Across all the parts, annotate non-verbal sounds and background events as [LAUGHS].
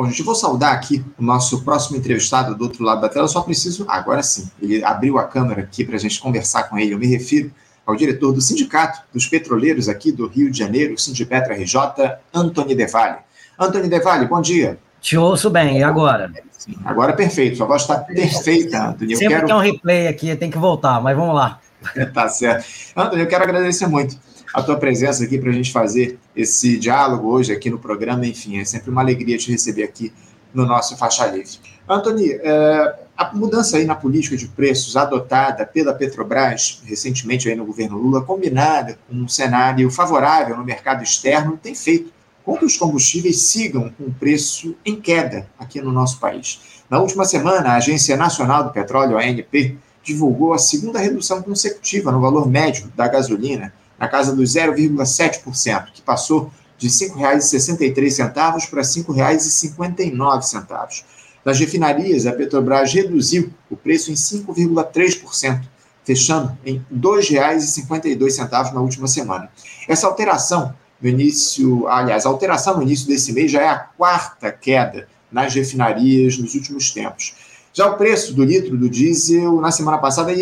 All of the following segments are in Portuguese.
Bom, gente, eu vou saudar aqui o nosso próximo entrevistado do outro lado da tela. Eu só preciso, agora sim, ele abriu a câmera aqui para a gente conversar com ele. Eu me refiro ao diretor do Sindicato dos Petroleiros aqui do Rio de Janeiro, Sindipetra RJ, Antônio Devalle. Antônio Devalle, bom dia. Te ouço bem, e agora? Sim, agora perfeito, sua voz está perfeita, Antônio. Sempre quero... tem um replay aqui, tem que voltar, mas vamos lá. [LAUGHS] tá certo. Antônio, eu quero agradecer muito a tua presença aqui para a gente fazer esse diálogo hoje aqui no programa. Enfim, é sempre uma alegria te receber aqui no nosso Faixa Livre. Antônio, é, a mudança aí na política de preços adotada pela Petrobras recentemente aí no governo Lula, combinada com um cenário favorável no mercado externo, tem feito com que os combustíveis sigam com o preço em queda aqui no nosso país. Na última semana, a Agência Nacional do Petróleo, ANP, divulgou a segunda redução consecutiva no valor médio da gasolina, na casa dos 0,7%, que passou de R$ 5,63 para R$ 5,59. Nas refinarias, a Petrobras reduziu o preço em 5,3%, fechando em R$ 2,52 na última semana. Essa alteração no início, aliás, a alteração no início desse mês já é a quarta queda nas refinarias nos últimos tempos. Já o preço do litro do diesel na semana passada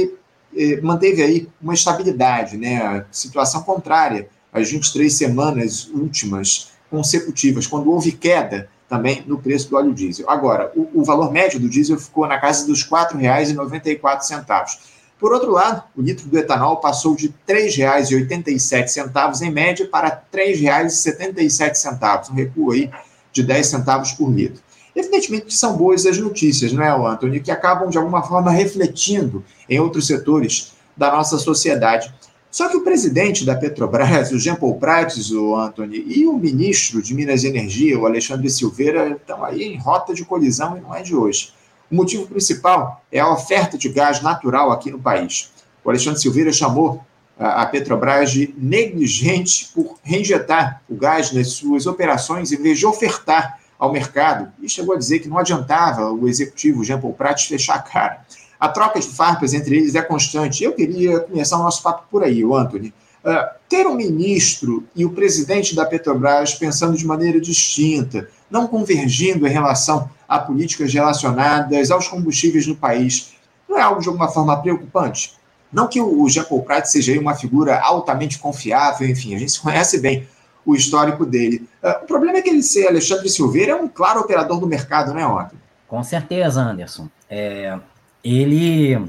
manteve aí uma estabilidade, né? Situação contrária às 23 semanas últimas consecutivas, quando houve queda também no preço do óleo diesel. Agora, o, o valor médio do diesel ficou na casa dos R$ 4,94. Por outro lado, o litro do etanol passou de R$ 3,87 em média para R$ 3,77, um recuo aí de 10 centavos por litro. Evidentemente que são boas as notícias, não é, Antônio, que acabam de alguma forma refletindo em outros setores da nossa sociedade. Só que o presidente da Petrobras, o Jean Paul Prates, o Antônio, e o ministro de Minas e Energia, o Alexandre Silveira, estão aí em rota de colisão e não é de hoje. O motivo principal é a oferta de gás natural aqui no país. O Alexandre Silveira chamou a Petrobras de negligente por reinjetar o gás nas suas operações em vez de ofertar ao mercado e chegou a dizer que não adiantava o executivo Jean Paul Prats fechar a cara. A troca de farpas entre eles é constante. Eu queria começar o nosso papo por aí, Anthony. Uh, ter um ministro e o presidente da Petrobras pensando de maneira distinta, não convergindo em relação a políticas relacionadas aos combustíveis no país, não é algo de alguma forma preocupante? Não que o Jean Paul Prats seja uma figura altamente confiável, enfim, a gente conhece bem o histórico dele. Uh, o problema é que ele ser Alexandre Silveira é um claro operador do mercado, né, Otto? Com certeza, Anderson. É, ele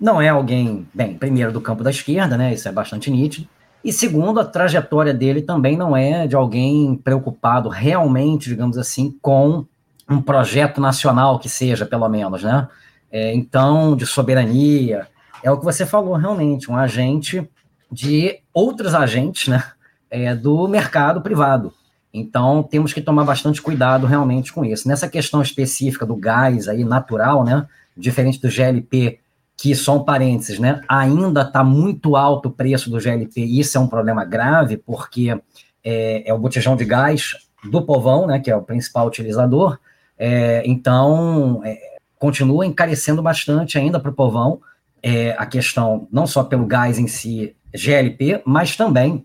não é alguém, bem, primeiro do campo da esquerda, né? Isso é bastante nítido. E segundo, a trajetória dele também não é de alguém preocupado realmente, digamos assim, com um projeto nacional que seja, pelo menos, né? É, então, de soberania, é o que você falou realmente, um agente de outros agentes, né? É, do mercado privado. Então, temos que tomar bastante cuidado realmente com isso. Nessa questão específica do gás aí natural, né, diferente do GLP, que só um parênteses, né, ainda está muito alto o preço do GLP, e isso é um problema grave, porque é, é o botijão de gás do povão, né, que é o principal utilizador, é, então é, continua encarecendo bastante ainda para o povão é, a questão, não só pelo gás em si, GLP, mas também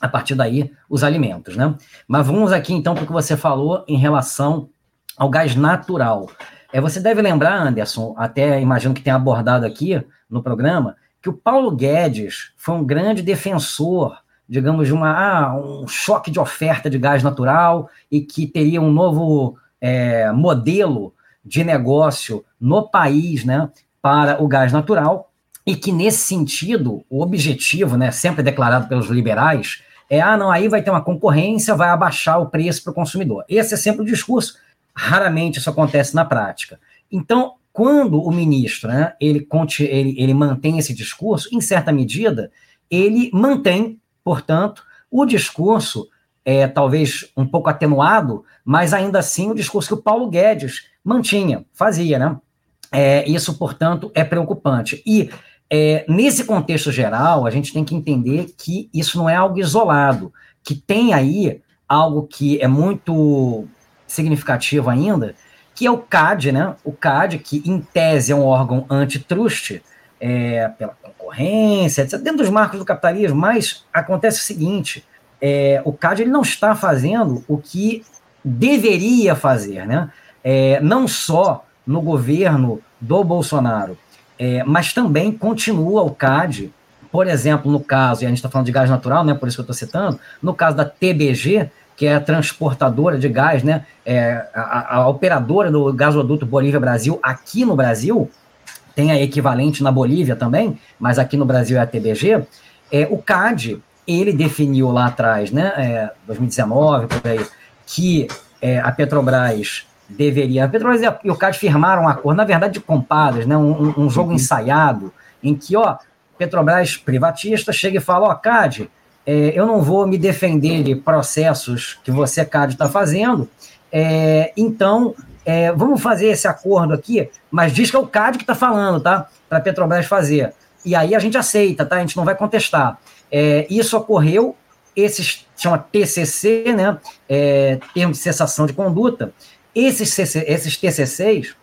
a partir daí os alimentos, né? Mas vamos aqui então para o que você falou em relação ao gás natural. É, você deve lembrar, Anderson, até imagino que tenha abordado aqui no programa, que o Paulo Guedes foi um grande defensor, digamos, de uma, ah, um choque de oferta de gás natural e que teria um novo é, modelo de negócio no país, né, para o gás natural, e que nesse sentido, o objetivo, né, sempre declarado pelos liberais, é, ah, não, aí vai ter uma concorrência, vai abaixar o preço para o consumidor. Esse é sempre o discurso, raramente isso acontece na prática. Então, quando o ministro, né, ele, ele, ele mantém esse discurso, em certa medida, ele mantém, portanto, o discurso, é, talvez um pouco atenuado, mas ainda assim o discurso que o Paulo Guedes mantinha, fazia, né? É, isso, portanto, é preocupante. E é, nesse contexto geral, a gente tem que entender que isso não é algo isolado, que tem aí algo que é muito significativo ainda, que é o CAD, né? O CAD, que em tese é um órgão antitrust, é, pela concorrência, etc., dentro dos marcos do capitalismo, mas acontece o seguinte: é, o CAD ele não está fazendo o que deveria fazer, né? É, não só no governo do Bolsonaro, é, mas também continua o CAD, por exemplo, no caso, e a gente está falando de gás natural, né? Por isso que eu estou citando, no caso da TBG, que é a transportadora de gás, né? É, a, a operadora do gasoduto Bolívia Brasil aqui no Brasil, tem a equivalente na Bolívia também, mas aqui no Brasil é a TBG. É, o CAD, ele definiu lá atrás, né, é, 2019, por aí, que é, a Petrobras deveria. A Petrobras e o CAD firmaram um acordo, na verdade, de compadres, né, um, um jogo uhum. ensaiado, em que, ó, Petrobras privatista chega e fala: ó, CAD, é, eu não vou me defender de processos que você, CAD, está fazendo, é, então é, vamos fazer esse acordo aqui, mas diz que é o CAD que está falando, tá? Para a Petrobras fazer. E aí a gente aceita, tá? A gente não vai contestar. É, isso ocorreu, esse chama TCC, né? É, termo de cessação de conduta. Esses, esses TCCs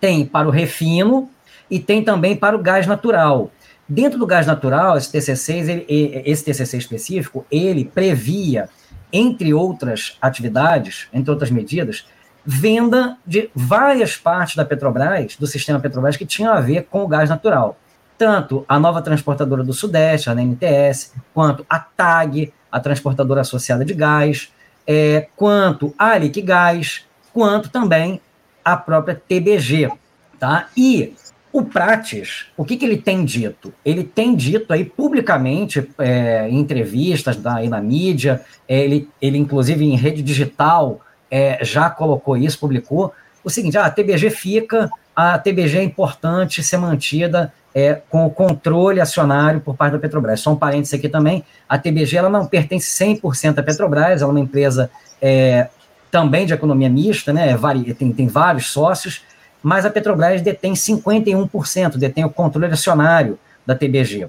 tem para o refino e tem também para o gás natural. Dentro do gás natural, esse TCC, ele, esse TCC específico, ele previa, entre outras atividades, entre outras medidas, venda de várias partes da Petrobras, do sistema Petrobras, que tinham a ver com o gás natural. Tanto a nova transportadora do Sudeste, a NTS, quanto a TAG, a transportadora associada de gás, é, quanto a Liquigás, quanto também a própria TBG. Tá? E o Prates, o que, que ele tem dito? Ele tem dito aí publicamente, é, em entrevistas aí na mídia, é, ele, ele inclusive em rede digital é, já colocou isso, publicou, o seguinte, ah, a TBG fica, a TBG é importante ser mantida é, com o controle acionário por parte da Petrobras. Só um parênteses aqui também, a TBG ela não pertence 100% à Petrobras, ela é uma empresa é, também de economia mista, né, tem, tem vários sócios, mas a Petrobras detém 51%, detém o controle acionário da TBG.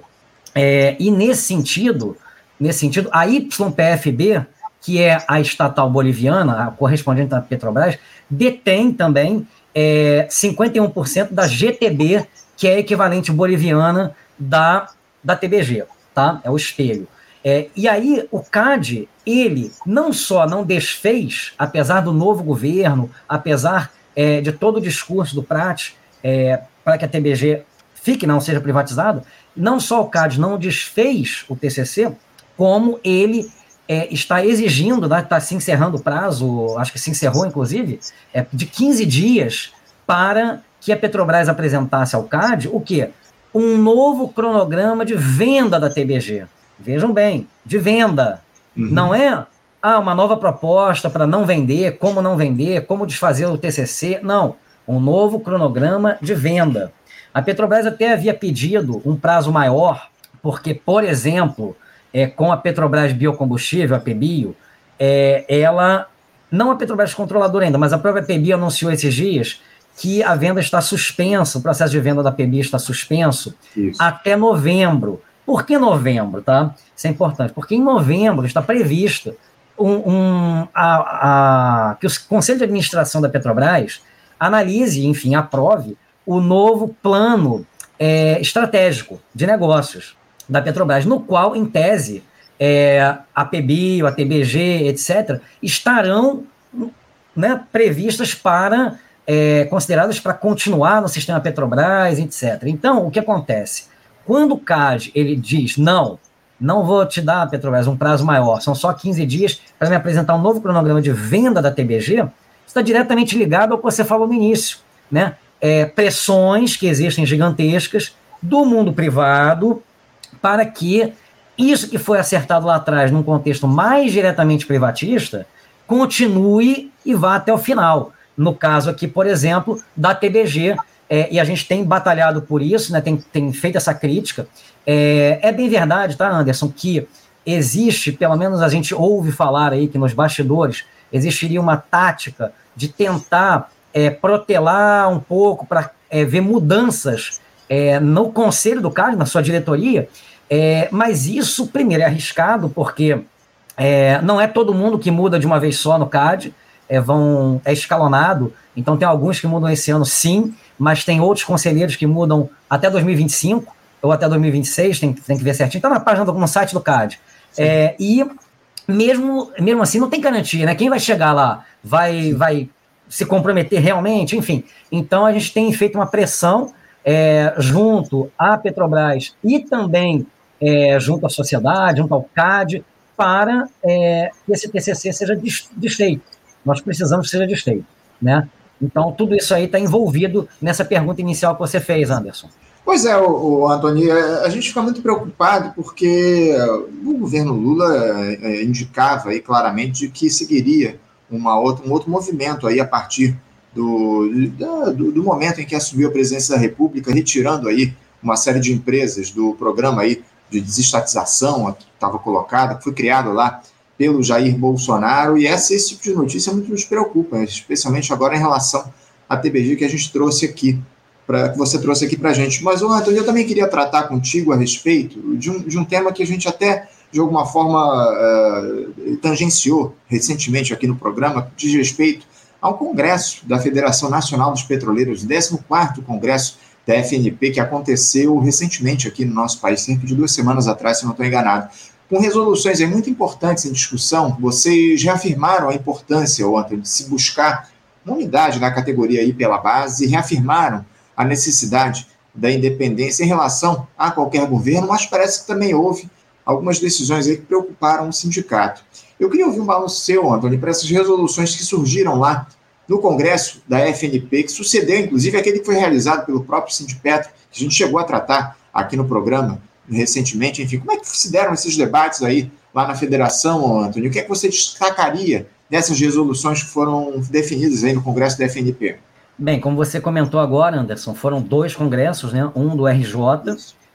É, e nesse sentido, nesse sentido, a YPFB, que é a estatal boliviana, a correspondente da Petrobras, detém também é, 51% da GTB, que é a equivalente boliviana da, da TBG, tá? É o espelho. É, e aí o CAD, ele não só não desfez, apesar do novo governo, apesar é, de todo o discurso do Prat é, para que a TBG fique, não seja privatizado, não só o CAD não desfez o TCC, como ele é, está exigindo, né, está se encerrando o prazo, acho que se encerrou inclusive, é, de 15 dias para que a Petrobras apresentasse ao CAD o quê? Um novo cronograma de venda da TBG. Vejam bem, de venda. Uhum. Não é ah, uma nova proposta para não vender, como não vender, como desfazer o TCC. Não, um novo cronograma de venda. A Petrobras até havia pedido um prazo maior, porque, por exemplo, é, com a Petrobras Biocombustível, a PBio, é, ela, não a Petrobras controladora ainda, mas a própria PBio anunciou esses dias que a venda está suspensa, o processo de venda da PBio está suspenso Isso. até novembro. Por que novembro, tá? Isso é importante, porque em novembro está previsto um, um a, a, que o Conselho de Administração da Petrobras analise, enfim, aprove o novo plano é, estratégico de negócios da Petrobras, no qual, em tese, é, a PBio, a TBG, etc., estarão né, previstas para, é, consideradas para continuar no sistema Petrobras, etc. Então, o que acontece? Quando o CAD ele diz, não, não vou te dar, Petrobras, um prazo maior, são só 15 dias para me apresentar um novo cronograma de venda da TBG, está diretamente ligado ao que você falou no início, né? É, pressões que existem gigantescas do mundo privado para que isso que foi acertado lá atrás, num contexto mais diretamente privatista, continue e vá até o final. No caso aqui, por exemplo, da TBG, é, e a gente tem batalhado por isso, né, tem, tem feito essa crítica. É, é bem verdade, tá, Anderson, que existe, pelo menos a gente ouve falar aí que nos bastidores existiria uma tática de tentar é, protelar um pouco para é, ver mudanças é, no conselho do CAD, na sua diretoria, é, mas isso, primeiro, é arriscado, porque não é todo mundo que muda de uma vez só no CAD, é, vão, é escalonado, então tem alguns que mudam esse ano sim, mas tem outros conselheiros que mudam até 2025 ou até 2026, tem, tem que ver certinho. Está na página do no site do CAD. É, e mesmo, mesmo assim, não tem garantia, né? Quem vai chegar lá vai, vai se comprometer realmente, enfim. Então, a gente tem feito uma pressão é, junto à Petrobras e também é, junto à sociedade, junto ao CAD, para é, que esse TCC seja desfeito. Nós precisamos que seja desfeito, né? Então, tudo isso aí está envolvido nessa pergunta inicial que você fez, Anderson. Pois é, o, o Antônio, é, a gente fica muito preocupado porque o governo Lula é, é, indicava aí claramente que seguiria uma outra, um outro movimento aí a partir do, do, do, momento em que assumiu a presidência da República, retirando aí uma série de empresas do programa aí de desestatização que estava colocada, que foi criado lá pelo Jair Bolsonaro, e essa, esse tipo de notícia muito nos preocupa, especialmente agora em relação à TBG que a gente trouxe aqui, pra, que você trouxe aqui para a gente. Mas, Antônio, eu também queria tratar contigo a respeito de um, de um tema que a gente até, de alguma forma, uh, tangenciou recentemente aqui no programa, diz respeito ao Congresso da Federação Nacional dos Petroleiros, 14º Congresso da FNP, que aconteceu recentemente aqui no nosso país, cerca de duas semanas atrás, se não estou enganado com resoluções muito importantes em discussão, vocês reafirmaram a importância, ontem, de se buscar uma unidade na categoria aí pela base reafirmaram a necessidade da independência em relação a qualquer governo, mas parece que também houve algumas decisões aí que preocuparam o sindicato. Eu queria ouvir um balanço seu, Antônio, para essas resoluções que surgiram lá no Congresso da FNP, que sucedeu, inclusive, aquele que foi realizado pelo próprio Sindipetro, que a gente chegou a tratar aqui no programa recentemente, enfim, como é que se deram esses debates aí lá na federação, Antônio? O que é que você destacaria dessas resoluções que foram definidas aí no Congresso da FNP? Bem, como você comentou agora, Anderson, foram dois congressos, né? Um do RJ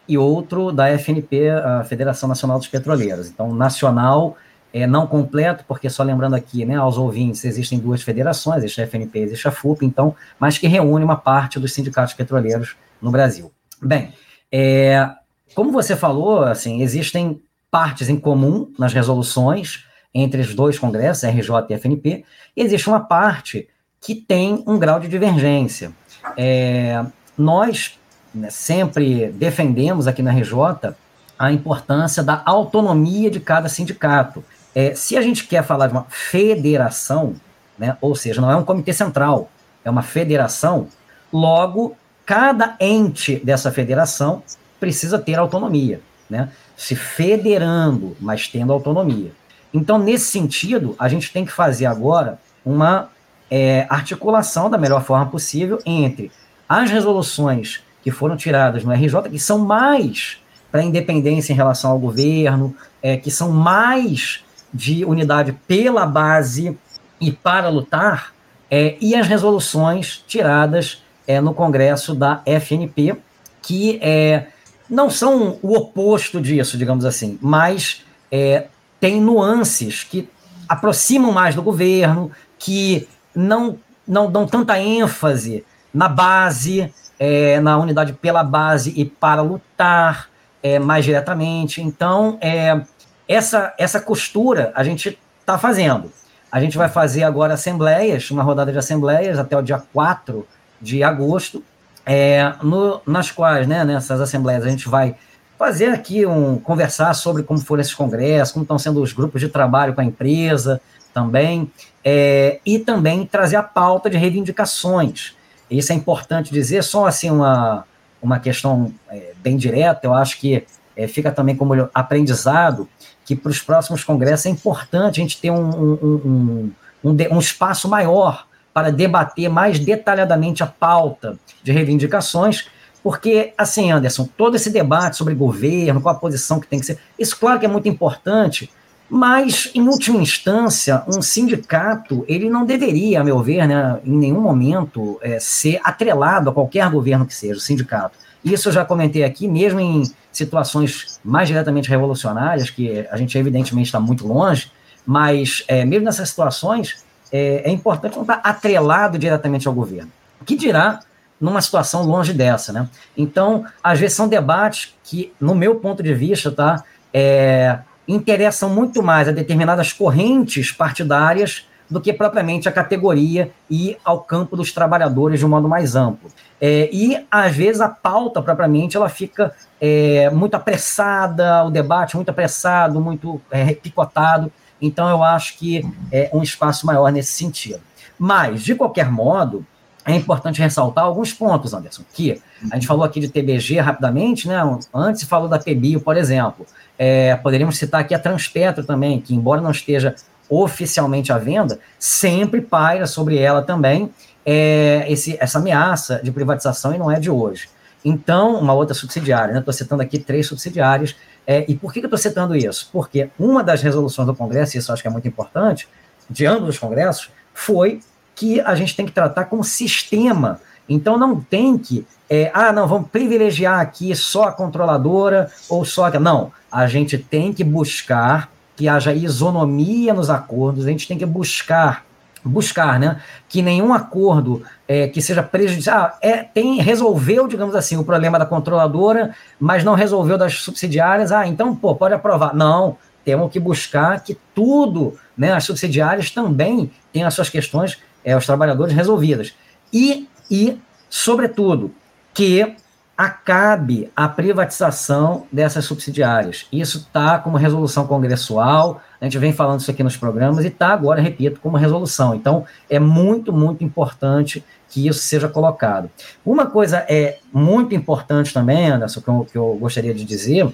e outro da FNP, a Federação Nacional dos Petroleiros. Então, nacional é não completo, porque só lembrando aqui, né, aos ouvintes, existem duas federações, existe a FNP e existe a FUP, então, mas que reúne uma parte dos sindicatos petroleiros no Brasil. Bem, é, como você falou, assim, existem partes em comum nas resoluções entre os dois congressos, RJ e FNP, e existe uma parte que tem um grau de divergência. É, nós né, sempre defendemos aqui na RJ a importância da autonomia de cada sindicato. É, se a gente quer falar de uma federação, né, ou seja, não é um comitê central, é uma federação, logo, cada ente dessa federação precisa ter autonomia, né? Se federando, mas tendo autonomia. Então, nesse sentido, a gente tem que fazer agora uma é, articulação da melhor forma possível entre as resoluções que foram tiradas no RJ, que são mais para independência em relação ao governo, é, que são mais de unidade pela base e para lutar, é, e as resoluções tiradas é, no Congresso da FNP, que é, não são o oposto disso, digamos assim, mas é, tem nuances que aproximam mais do governo, que não, não dão tanta ênfase na base, é, na unidade pela base e para lutar é, mais diretamente. Então, é, essa, essa costura a gente está fazendo. A gente vai fazer agora assembleias, uma rodada de assembleias até o dia 4 de agosto, é, no, nas quais, né, nessas assembleias, a gente vai fazer aqui um conversar sobre como foram esses congressos, como estão sendo os grupos de trabalho com a empresa também, é, e também trazer a pauta de reivindicações. Isso é importante dizer, só assim uma, uma questão é, bem direta, eu acho que é, fica também como aprendizado que para os próximos congressos é importante a gente ter um, um, um, um, um espaço maior para debater mais detalhadamente a pauta de reivindicações, porque, assim, Anderson, todo esse debate sobre governo, qual a posição que tem que ser, isso, claro que é muito importante, mas, em última instância, um sindicato, ele não deveria, a meu ver, né, em nenhum momento, é, ser atrelado a qualquer governo que seja, o sindicato. Isso eu já comentei aqui, mesmo em situações mais diretamente revolucionárias, que a gente, evidentemente, está muito longe, mas, é, mesmo nessas situações, é, é importante não estar atrelado diretamente ao governo. O que dirá numa situação longe dessa, né? Então, às vezes são debates que, no meu ponto de vista, tá, é, interessam muito mais a determinadas correntes partidárias do que propriamente a categoria e ao campo dos trabalhadores de um modo mais amplo. É, e, às vezes, a pauta, propriamente, ela fica é, muito apressada, o debate muito apressado, muito é, picotado, Então, eu acho que é um espaço maior nesse sentido. Mas, de qualquer modo, é importante ressaltar alguns pontos, Anderson, que a gente falou aqui de TBG rapidamente, né? Antes falou da PBio, por exemplo. É, poderíamos citar aqui a Transpetro também, que embora não esteja oficialmente à venda, sempre paira sobre ela também é, esse, essa ameaça de privatização e não é de hoje. Então, uma outra subsidiária, né? Estou citando aqui três subsidiárias. É, e por que, eu estou citando isso? Porque uma das resoluções do Congresso, e isso eu acho que é muito importante, de ambos os congressos, foi que a gente tem que tratar como sistema. Então não tem que, é, ah, não, vamos privilegiar aqui só a controladora ou só a. Não, a gente tem que buscar que haja isonomia nos acordos, a gente tem que buscar buscar, né, que nenhum acordo é, que seja prejudicial, ah, é, tem, resolveu, digamos assim, o problema da controladora, mas não resolveu das subsidiárias, ah, então, pô, pode aprovar. Não, temos que buscar que tudo, né, as subsidiárias também tenham as suas questões é, os trabalhadores resolvidas. E, e, sobretudo, que acabe a privatização dessas subsidiárias. Isso está como resolução congressual, a gente vem falando isso aqui nos programas e está agora, repito, como resolução. Então, é muito, muito importante que isso seja colocado. Uma coisa é muito importante também, Anderson, que eu, que eu gostaria de dizer,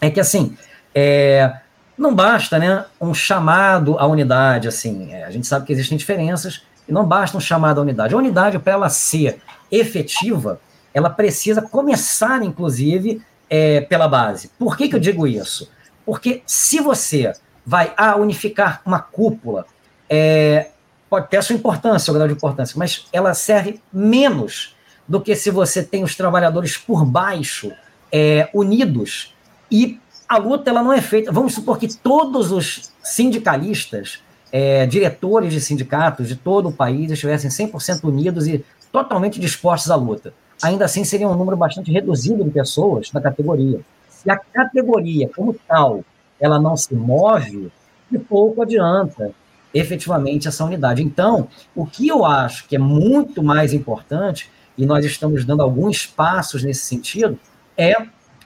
é que, assim, é, não basta né, um chamado à unidade, assim, é, a gente sabe que existem diferenças, e não basta um chamado à unidade. A unidade, para ela ser efetiva, ela precisa começar, inclusive, é, pela base. Por que, que eu digo isso? Porque se você vai a unificar uma cúpula, é, pode ter a sua importância, o grau de importância, mas ela serve menos do que se você tem os trabalhadores por baixo é, unidos e a luta ela não é feita. Vamos supor que todos os sindicalistas é, diretores de sindicatos de todo o país estivessem 100% unidos e totalmente dispostos à luta. Ainda assim, seria um número bastante reduzido de pessoas na categoria. Se a categoria, como tal, ela não se move, de pouco adianta efetivamente essa unidade. Então, o que eu acho que é muito mais importante, e nós estamos dando alguns passos nesse sentido, é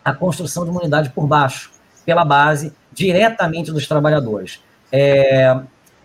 a construção de uma unidade por baixo, pela base, diretamente dos trabalhadores. É,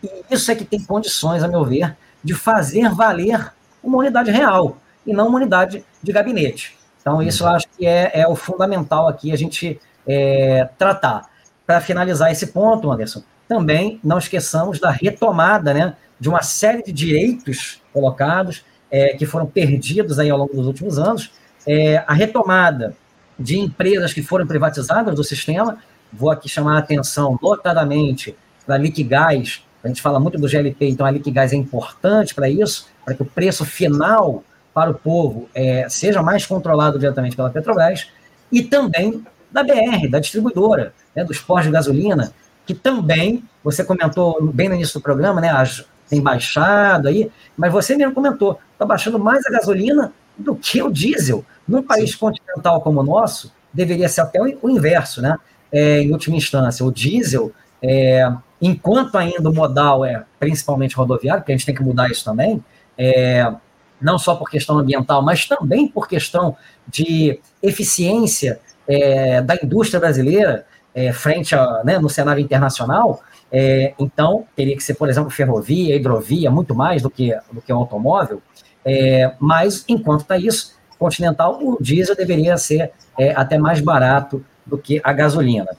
e isso é que tem condições, a meu ver, de fazer valer uma unidade real e não uma unidade de gabinete. Então, isso eu acho que é, é o fundamental aqui a gente é, tratar. Para finalizar esse ponto, Anderson, também não esqueçamos da retomada né, de uma série de direitos colocados é, que foram perdidos aí ao longo dos últimos anos, é, a retomada de empresas que foram privatizadas do sistema, vou aqui chamar a atenção notadamente para Liquigás, a gente fala muito do GLP, então a Liquigás é importante para isso, para que o preço final para o povo é, seja mais controlado diretamente pela Petrobras, e também da BR, da distribuidora, né, dos postos de gasolina, que também, você comentou bem no início do programa, né, as, tem baixado aí, mas você mesmo comentou, está baixando mais a gasolina do que o diesel. Num país Sim. continental como o nosso, deveria ser até o, inverso, né? É, em última instância, o diesel é, enquanto ainda o modal é principalmente rodoviário, porque a gente tem que mudar isso também, é, não só por questão ambiental, mas também por questão de eficiência é, da indústria brasileira é, frente a, né, no cenário internacional, é, então teria que ser, por exemplo, ferrovia, hidrovia, muito mais do que, do que o automóvel, é, mas enquanto está isso, continental, o diesel deveria ser é, até mais barato do que a gasolina.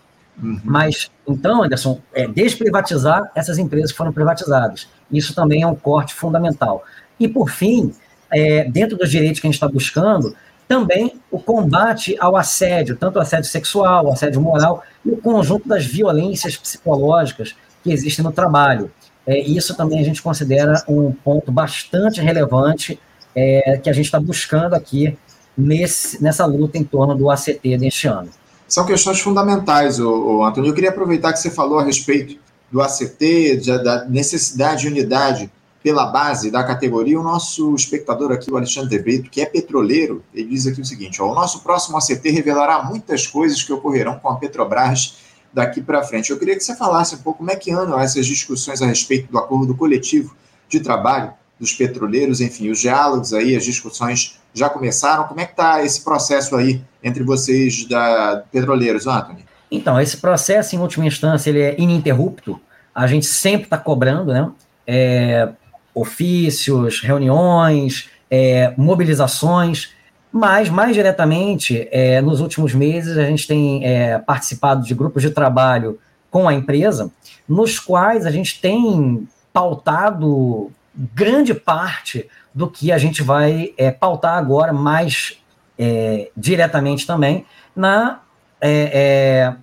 Uhum. Mas, então, Anderson, é, desprivatizar essas empresas que foram privatizadas. Isso também é um corte fundamental. E, por fim, é, dentro dos direitos que a gente está buscando, também o combate ao assédio, tanto o assédio sexual, o assédio moral e o conjunto das violências psicológicas que existem no trabalho. É, isso também a gente considera um ponto bastante relevante é, que a gente está buscando aqui nesse, nessa luta em torno do ACT deste ano são questões fundamentais, o, o Antônio. Eu queria aproveitar que você falou a respeito do ACT, da necessidade de unidade pela base da categoria. O nosso espectador aqui, o Alexandre Brito, que é petroleiro, ele diz aqui o seguinte: ó, o nosso próximo ACT revelará muitas coisas que ocorrerão com a Petrobras daqui para frente. Eu queria que você falasse um pouco como é que andam essas discussões a respeito do acordo coletivo de trabalho dos petroleiros, enfim, os diálogos aí, as discussões já começaram. Como é que está esse processo aí entre vocês da petroleiros, Anthony? Então, esse processo, em última instância, ele é ininterrupto. a gente sempre está cobrando, né? É, ofícios, reuniões, é, mobilizações, mas mais diretamente, é, nos últimos meses, a gente tem é, participado de grupos de trabalho com a empresa, nos quais a gente tem pautado grande parte do que a gente vai é, pautar agora mais é, diretamente também na é,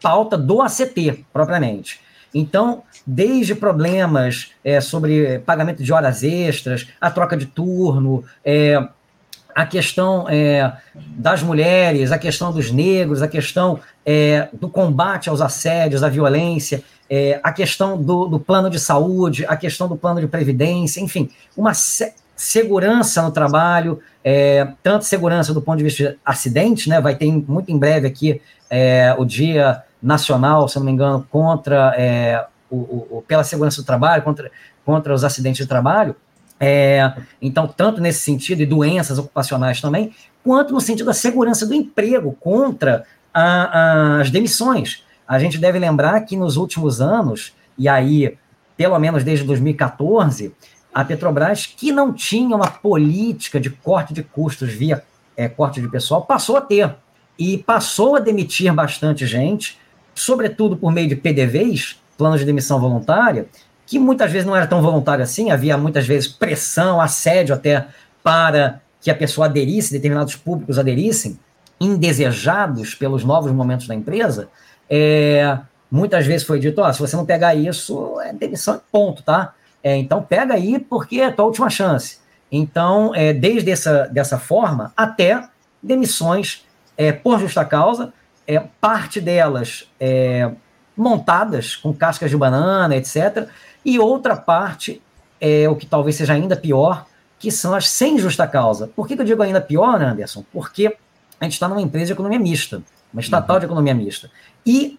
pauta do ACT, propriamente. Então, desde problemas é, sobre pagamento de horas extras, a troca de turno, é, a questão é, das mulheres, a questão dos negros, a questão é, do combate aos assédios, à violência, é, a questão do, do, plano de saúde, a questão do plano de previdência, enfim, uma se segurança no trabalho, é, tanto segurança do ponto de vista de acidente, né, vai ter muito em breve aqui é, o Dia Nacional, se não me engano, contra é, o, o, pela segurança do trabalho, contra, contra os acidentes de trabalho, é, então, tanto nesse sentido, e doenças ocupacionais também, quanto no sentido da segurança do emprego contra a, as demissões. A gente deve lembrar que nos últimos anos, e aí, pelo menos desde 2014, a Petrobras, que não tinha uma política de corte de custos via é, corte de pessoal, passou a ter. E passou a demitir bastante gente, sobretudo por meio de PDVs, planos de demissão voluntária, que muitas vezes não era tão voluntário assim, havia muitas vezes pressão, assédio até para que a pessoa aderisse, determinados públicos aderissem, indesejados pelos novos momentos da empresa, é, muitas vezes foi dito, oh, se você não pegar isso, é demissão, ponto, tá? É, então pega aí porque é a tua última chance. Então, é, desde essa dessa forma, até demissões é, por justa causa, é, parte delas é, montadas com cascas de banana, etc., e outra parte, é o que talvez seja ainda pior, que são as sem justa causa. Por que, que eu digo ainda pior, Anderson? Porque a gente está numa empresa de economia mista, uma estatal uhum. de economia mista. E,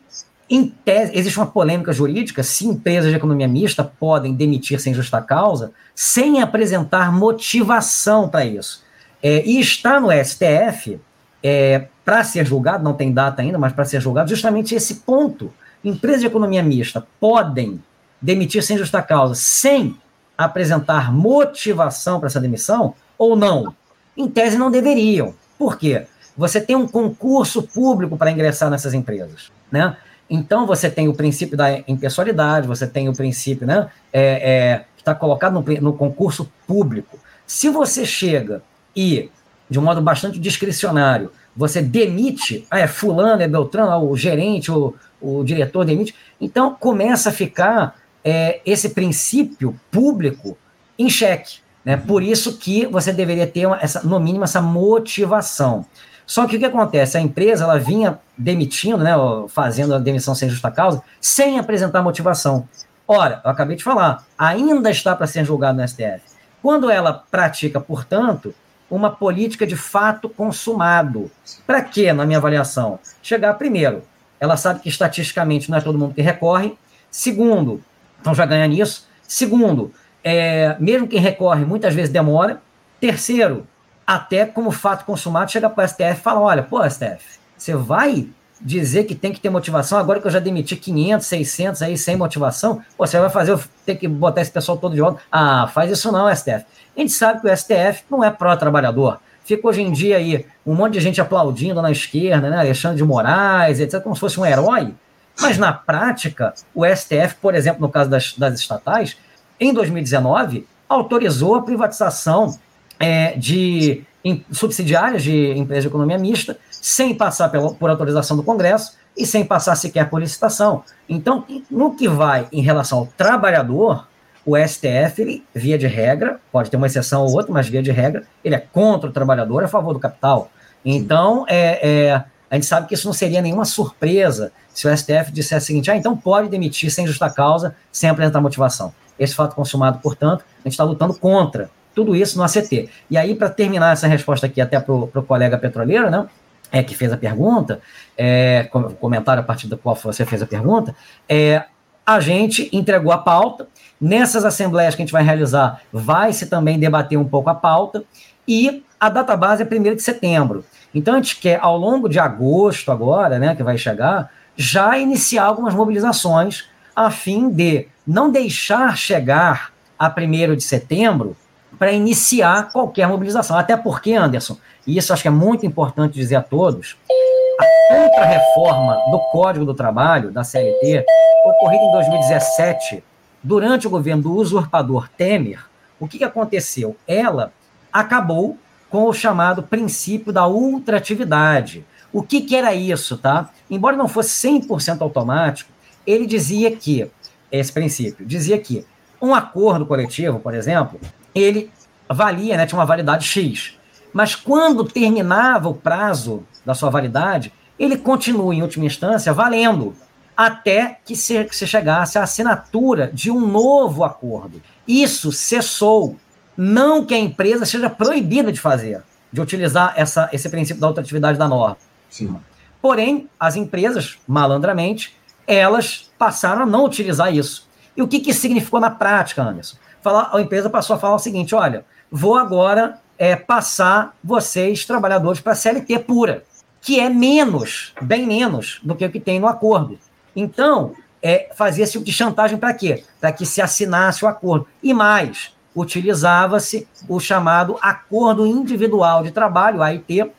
em tese, existe uma polêmica jurídica se empresas de economia mista podem demitir sem justa causa sem apresentar motivação para isso. É, e está no STF, é, para ser julgado, não tem data ainda, mas para ser julgado, justamente esse ponto. Empresas de economia mista podem demitir sem justa causa, sem apresentar motivação para essa demissão, ou não? Em tese, não deveriam. Por quê? Você tem um concurso público para ingressar nessas empresas, né? Então, você tem o princípio da impessoalidade, você tem o princípio, né, é, é, que está colocado no, no concurso público. Se você chega e, de um modo bastante discricionário, você demite, ah, é fulano, é Beltrano, o gerente, o, o diretor demite, então começa a ficar é, esse princípio público em xeque. Né? Por isso que você deveria ter, uma, essa, no mínimo, essa motivação. Só que o que acontece? A empresa ela vinha demitindo, né, fazendo a demissão sem justa causa, sem apresentar motivação. Ora, eu acabei de falar, ainda está para ser julgado no STF. Quando ela pratica, portanto, uma política de fato consumado. Para quê, na minha avaliação? Chegar primeiro, ela sabe que estatisticamente não é todo mundo que recorre. Segundo, então já ganha nisso. Segundo, é, mesmo quem recorre muitas vezes demora. Terceiro, até como fato consumado, chega para o STF e fala: olha, pô, STF, você vai dizer que tem que ter motivação, agora que eu já demiti 500, 600 aí sem motivação, você vai fazer ter que botar esse pessoal todo de volta? Ah, faz isso não, STF. A gente sabe que o STF não é pró-trabalhador. Fica hoje em dia aí um monte de gente aplaudindo na esquerda, né? Alexandre de Moraes, etc., como se fosse um herói. Mas na prática, o STF, por exemplo, no caso das, das estatais, em 2019, autorizou a privatização é, de em, subsidiárias de empresas de economia mista, sem passar pela, por autorização do Congresso e sem passar sequer por licitação. Então, no que vai em relação ao trabalhador, o STF, ele, via de regra, pode ter uma exceção ou outra, mas via de regra, ele é contra o trabalhador, a favor do capital. Então, é, é a gente sabe que isso não seria nenhuma surpresa se o STF dissesse o seguinte: ah, então pode demitir sem justa causa, sem apresentar motivação. Esse fato consumado, portanto, a gente está lutando contra tudo isso no ACT. E aí, para terminar essa resposta aqui, até para o colega petroleiro, né? É, que fez a pergunta, é, comentário a partir do qual você fez a pergunta, é, a gente entregou a pauta. Nessas assembleias que a gente vai realizar, vai-se também debater um pouco a pauta. E a data base é 1 de setembro. Então, a gente quer, ao longo de agosto, agora, né, que vai chegar, já iniciar algumas mobilizações, a fim de não deixar chegar a 1 de setembro para iniciar qualquer mobilização. Até porque, Anderson, e isso acho que é muito importante dizer a todos, a contra-reforma do Código do Trabalho, da CLT, ocorrida em 2017, durante o governo do usurpador Temer, o que, aconteceu? Ela acabou com o chamado princípio da ultratividade. O que, que era isso, tá? Embora não fosse 100% automático, ele dizia que, esse princípio, dizia que um acordo coletivo, por exemplo, ele valia, né, tinha uma validade X. Mas quando terminava o prazo da sua validade, ele continua, em última instância, valendo, até que se, que se chegasse à assinatura de um novo acordo. Isso cessou. Não que a empresa seja proibida de fazer, de utilizar essa, esse princípio da ultratividade da norma. Sim. Porém, as empresas, malandramente, elas passaram a não utilizar isso. E o que, que significou na prática, Anderson? Falar, a empresa passou a falar o seguinte: olha, vou agora é, passar vocês, trabalhadores, para a CLT pura, que é menos, bem menos do que o que tem no acordo. Então, é, fazia esse tipo de chantagem para quê? Para que se assinasse o acordo. E mais, utilizava-se o chamado acordo individual de trabalho, AIT,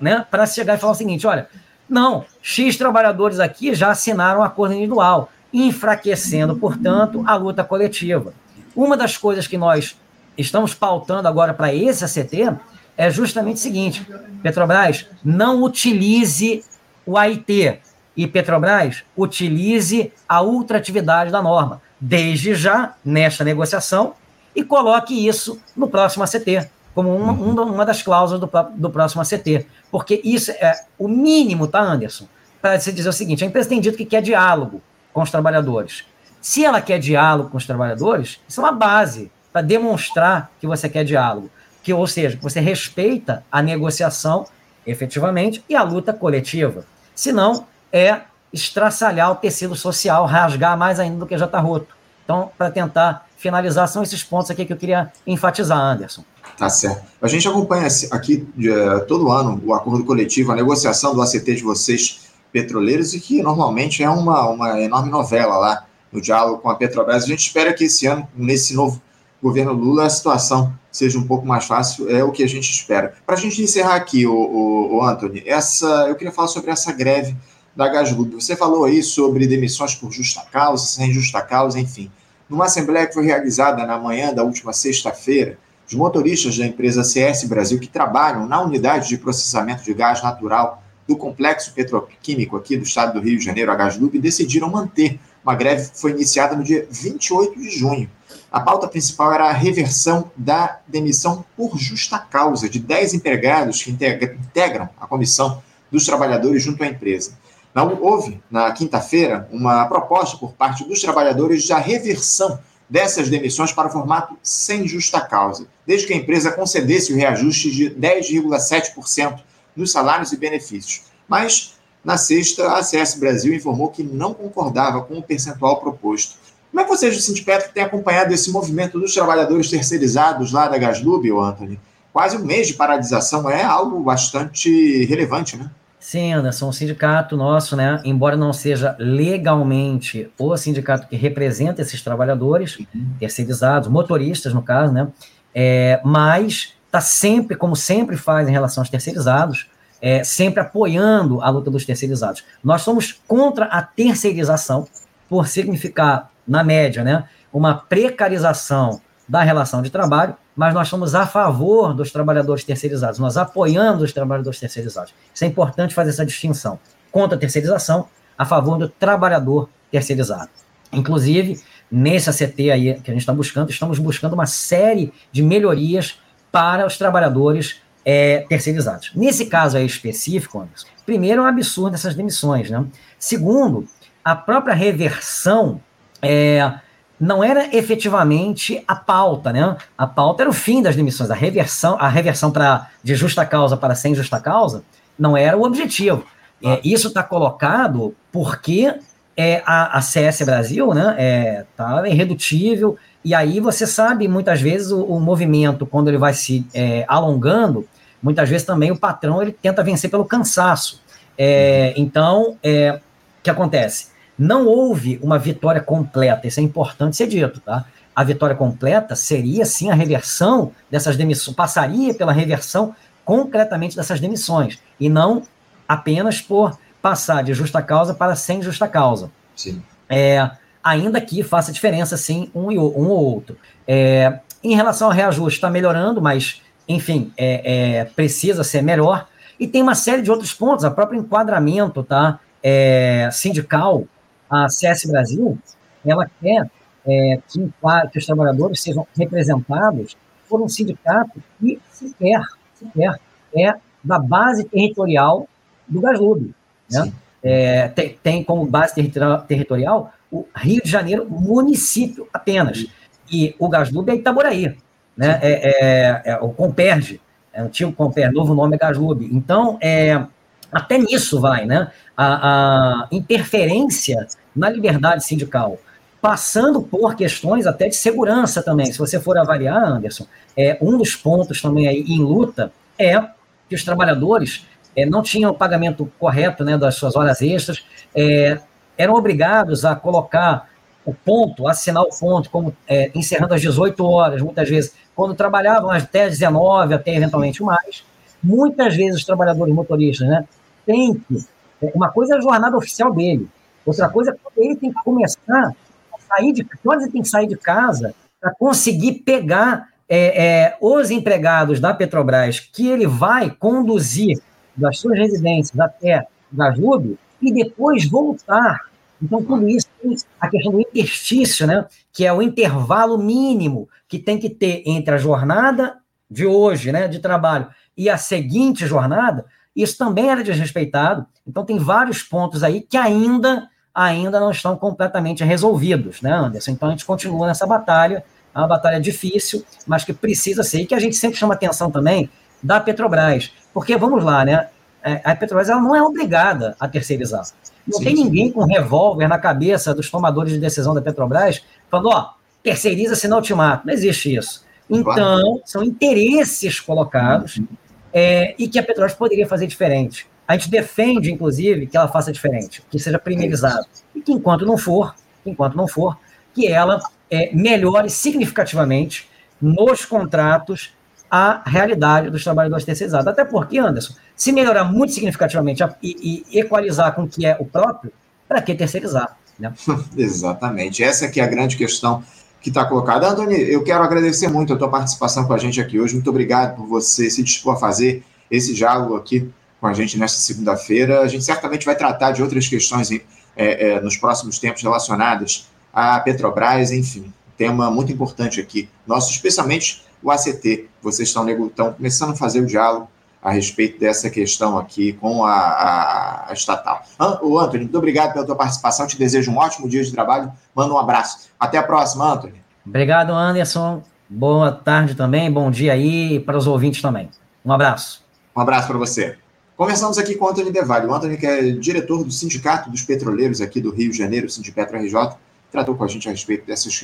né, para chegar e falar o seguinte: olha, não, X trabalhadores aqui já assinaram um acordo individual, enfraquecendo, portanto, a luta coletiva. Uma das coisas que nós estamos pautando agora para esse ACT é justamente o seguinte: Petrobras não utilize o AIT e Petrobras utilize a ultratividade da norma, desde já nesta negociação, e coloque isso no próximo ACT, como uma, uma das cláusulas do, do próximo ACT. Porque isso é o mínimo, tá, Anderson? Para se dizer o seguinte: a empresa tem dito que quer diálogo com os trabalhadores. Se ela quer diálogo com os trabalhadores, isso é uma base para demonstrar que você quer diálogo, que ou seja, que você respeita a negociação efetivamente e a luta coletiva. Senão é estraçalhar o tecido social, rasgar mais ainda do que já está roto. Então, para tentar finalizar, são esses pontos aqui que eu queria enfatizar, Anderson. Tá certo. A gente acompanha aqui uh, todo ano o acordo coletivo, a negociação do ACT de vocês, petroleiros, e que normalmente é uma, uma enorme novela lá no diálogo com a Petrobras. A gente espera que esse ano, nesse novo governo Lula, a situação seja um pouco mais fácil, é o que a gente espera. Para a gente encerrar aqui, o, o, o Anthony, essa, eu queria falar sobre essa greve da Gaslub. Você falou aí sobre demissões por justa causa, sem justa causa, enfim. Numa assembleia que foi realizada na manhã da última sexta-feira, os motoristas da empresa CS Brasil que trabalham na unidade de processamento de gás natural do complexo petroquímico aqui do estado do Rio de Janeiro, a Gaslub, decidiram manter uma greve que foi iniciada no dia 28 de junho a pauta principal era a reversão da demissão por justa causa de 10 empregados que integram a comissão dos trabalhadores junto à empresa. Não, houve, na quinta-feira, uma proposta por parte dos trabalhadores da reversão dessas demissões para formato sem justa causa, desde que a empresa concedesse o reajuste de 10,7% nos salários e benefícios. Mas, na sexta, a CS Brasil informou que não concordava com o percentual proposto. Como é que vocês do Sindipetro têm acompanhado esse movimento dos trabalhadores terceirizados lá da Gaslub, Anthony? Quase um mês de paralisação é algo bastante relevante, né? Sim, Anderson, o sindicato nosso, né, embora não seja legalmente o sindicato que representa esses trabalhadores uhum. terceirizados, motoristas no caso, né, é, mas está sempre, como sempre faz em relação aos terceirizados, é, sempre apoiando a luta dos terceirizados. Nós somos contra a terceirização por significar na média, né, uma precarização da relação de trabalho, mas nós somos a favor dos trabalhadores terceirizados, nós apoiamos os trabalhadores terceirizados. Isso é importante fazer essa distinção. Contra a terceirização, a favor do trabalhador terceirizado. Inclusive, nesse ACT aí que a gente está buscando, estamos buscando uma série de melhorias para os trabalhadores é, terceirizados. Nesse caso aí específico, Anderson, primeiro é um absurdo essas demissões, né? Segundo, a própria reversão é, não era efetivamente a pauta, né? A pauta era o fim das demissões, a reversão, a reversão para de justa causa para sem justa causa não era o objetivo. É, isso está colocado porque é, a, a CS Brasil, né? É, tá irredutível e aí você sabe muitas vezes o, o movimento quando ele vai se é, alongando, muitas vezes também o patrão ele tenta vencer pelo cansaço. É, uhum. Então, é, o que acontece? não houve uma vitória completa, isso é importante ser dito, tá? A vitória completa seria, sim, a reversão dessas demissões, passaria pela reversão concretamente dessas demissões, e não apenas por passar de justa causa para sem justa causa. Sim. É, ainda que faça diferença, sim, um, e, um ou outro. É, em relação ao reajuste, está melhorando, mas, enfim, é, é, precisa ser melhor. E tem uma série de outros pontos, a próprio enquadramento tá, é, sindical, a CS Brasil, ela quer é, que, que, os trabalhadores sejam representados por um sindicato que sequer, sequer é da base territorial do Gaslub. Né? É, tem, tem, como base territorial o Rio de Janeiro, município apenas. E o Gaslub é Itaboraí, né? É, é, é, o Comperge, é o antigo Comperge, novo nome é Gaslub. Então, é, até nisso vai, né? A, a interferência na liberdade sindical passando por questões até de segurança também. Se você for avaliar, Anderson, é, um dos pontos também aí em luta é que os trabalhadores é, não tinham o pagamento correto né, das suas horas extras, é, eram obrigados a colocar o ponto, assinar o ponto, como é, encerrando às 18 horas, muitas vezes, quando trabalhavam até 19, até eventualmente mais. Muitas vezes os trabalhadores motoristas né, têm que. É, uma coisa é a jornada oficial dele, outra coisa é quando ele tem que começar a sair de quando ele tem que sair de casa para conseguir pegar é, é, os empregados da Petrobras que ele vai conduzir das suas residências até da JUB e depois voltar. Então, tudo isso tem a questão do interstício, né? que é o intervalo mínimo que tem que ter entre a jornada de hoje, né, de trabalho, e a seguinte jornada, isso também era desrespeitado. Então, tem vários pontos aí que ainda, ainda não estão completamente resolvidos, né, Anderson? Então, a gente continua nessa batalha, é uma batalha difícil, mas que precisa ser, e que a gente sempre chama atenção também da Petrobras. Porque, vamos lá, né? É, a Petrobras ela não é obrigada a terceirizar. Não sim, tem ninguém sim. com revólver na cabeça dos tomadores de decisão da Petrobras falando, ó, terceiriza se não ultimato. Não existe isso. Então, são interesses colocados uhum. é, e que a Petrobras poderia fazer diferente. A gente defende, inclusive, que ela faça diferente, que seja primeirizado. E que enquanto não for, enquanto não for, que ela é, melhore significativamente nos contratos a realidade dos trabalhadores terceirizados. Até porque, Anderson, se melhorar muito significativamente e, e equalizar com o que é o próprio, para que terceirizar? Né? [LAUGHS] Exatamente. Essa aqui é a grande questão que está colocada. Antônio, eu quero agradecer muito a tua participação com a gente aqui hoje. Muito obrigado por você se dispor a fazer esse diálogo aqui com a gente nesta segunda-feira. A gente certamente vai tratar de outras questões é, é, nos próximos tempos relacionadas à Petrobras, enfim. Tema muito importante aqui, nosso, especialmente o ACT. Vocês estão, estão começando a fazer o diálogo a respeito dessa questão aqui com a, a, a estatal. O Antônio, muito obrigado pela tua participação. Te desejo um ótimo dia de trabalho. Manda um abraço. Até a próxima, Antônio. Obrigado, Anderson. Boa tarde também, bom dia aí para os ouvintes também. Um abraço. Um abraço para você. Conversamos aqui com o Antônio Devalho. O Antônio, que é diretor do Sindicato dos Petroleiros aqui do Rio de Janeiro, Sindipetro RJ, tratou com a gente a respeito dessas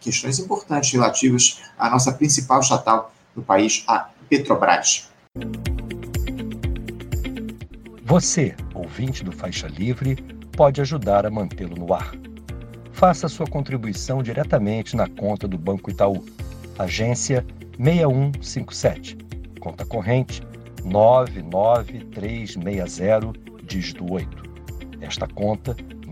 questões, importantes relativas à nossa principal estatal do país, a Petrobras. Você, ouvinte do Faixa Livre, pode ajudar a mantê-lo no ar. Faça sua contribuição diretamente na conta do Banco Itaú, agência 6157, conta corrente 99360, dígito 8. Esta conta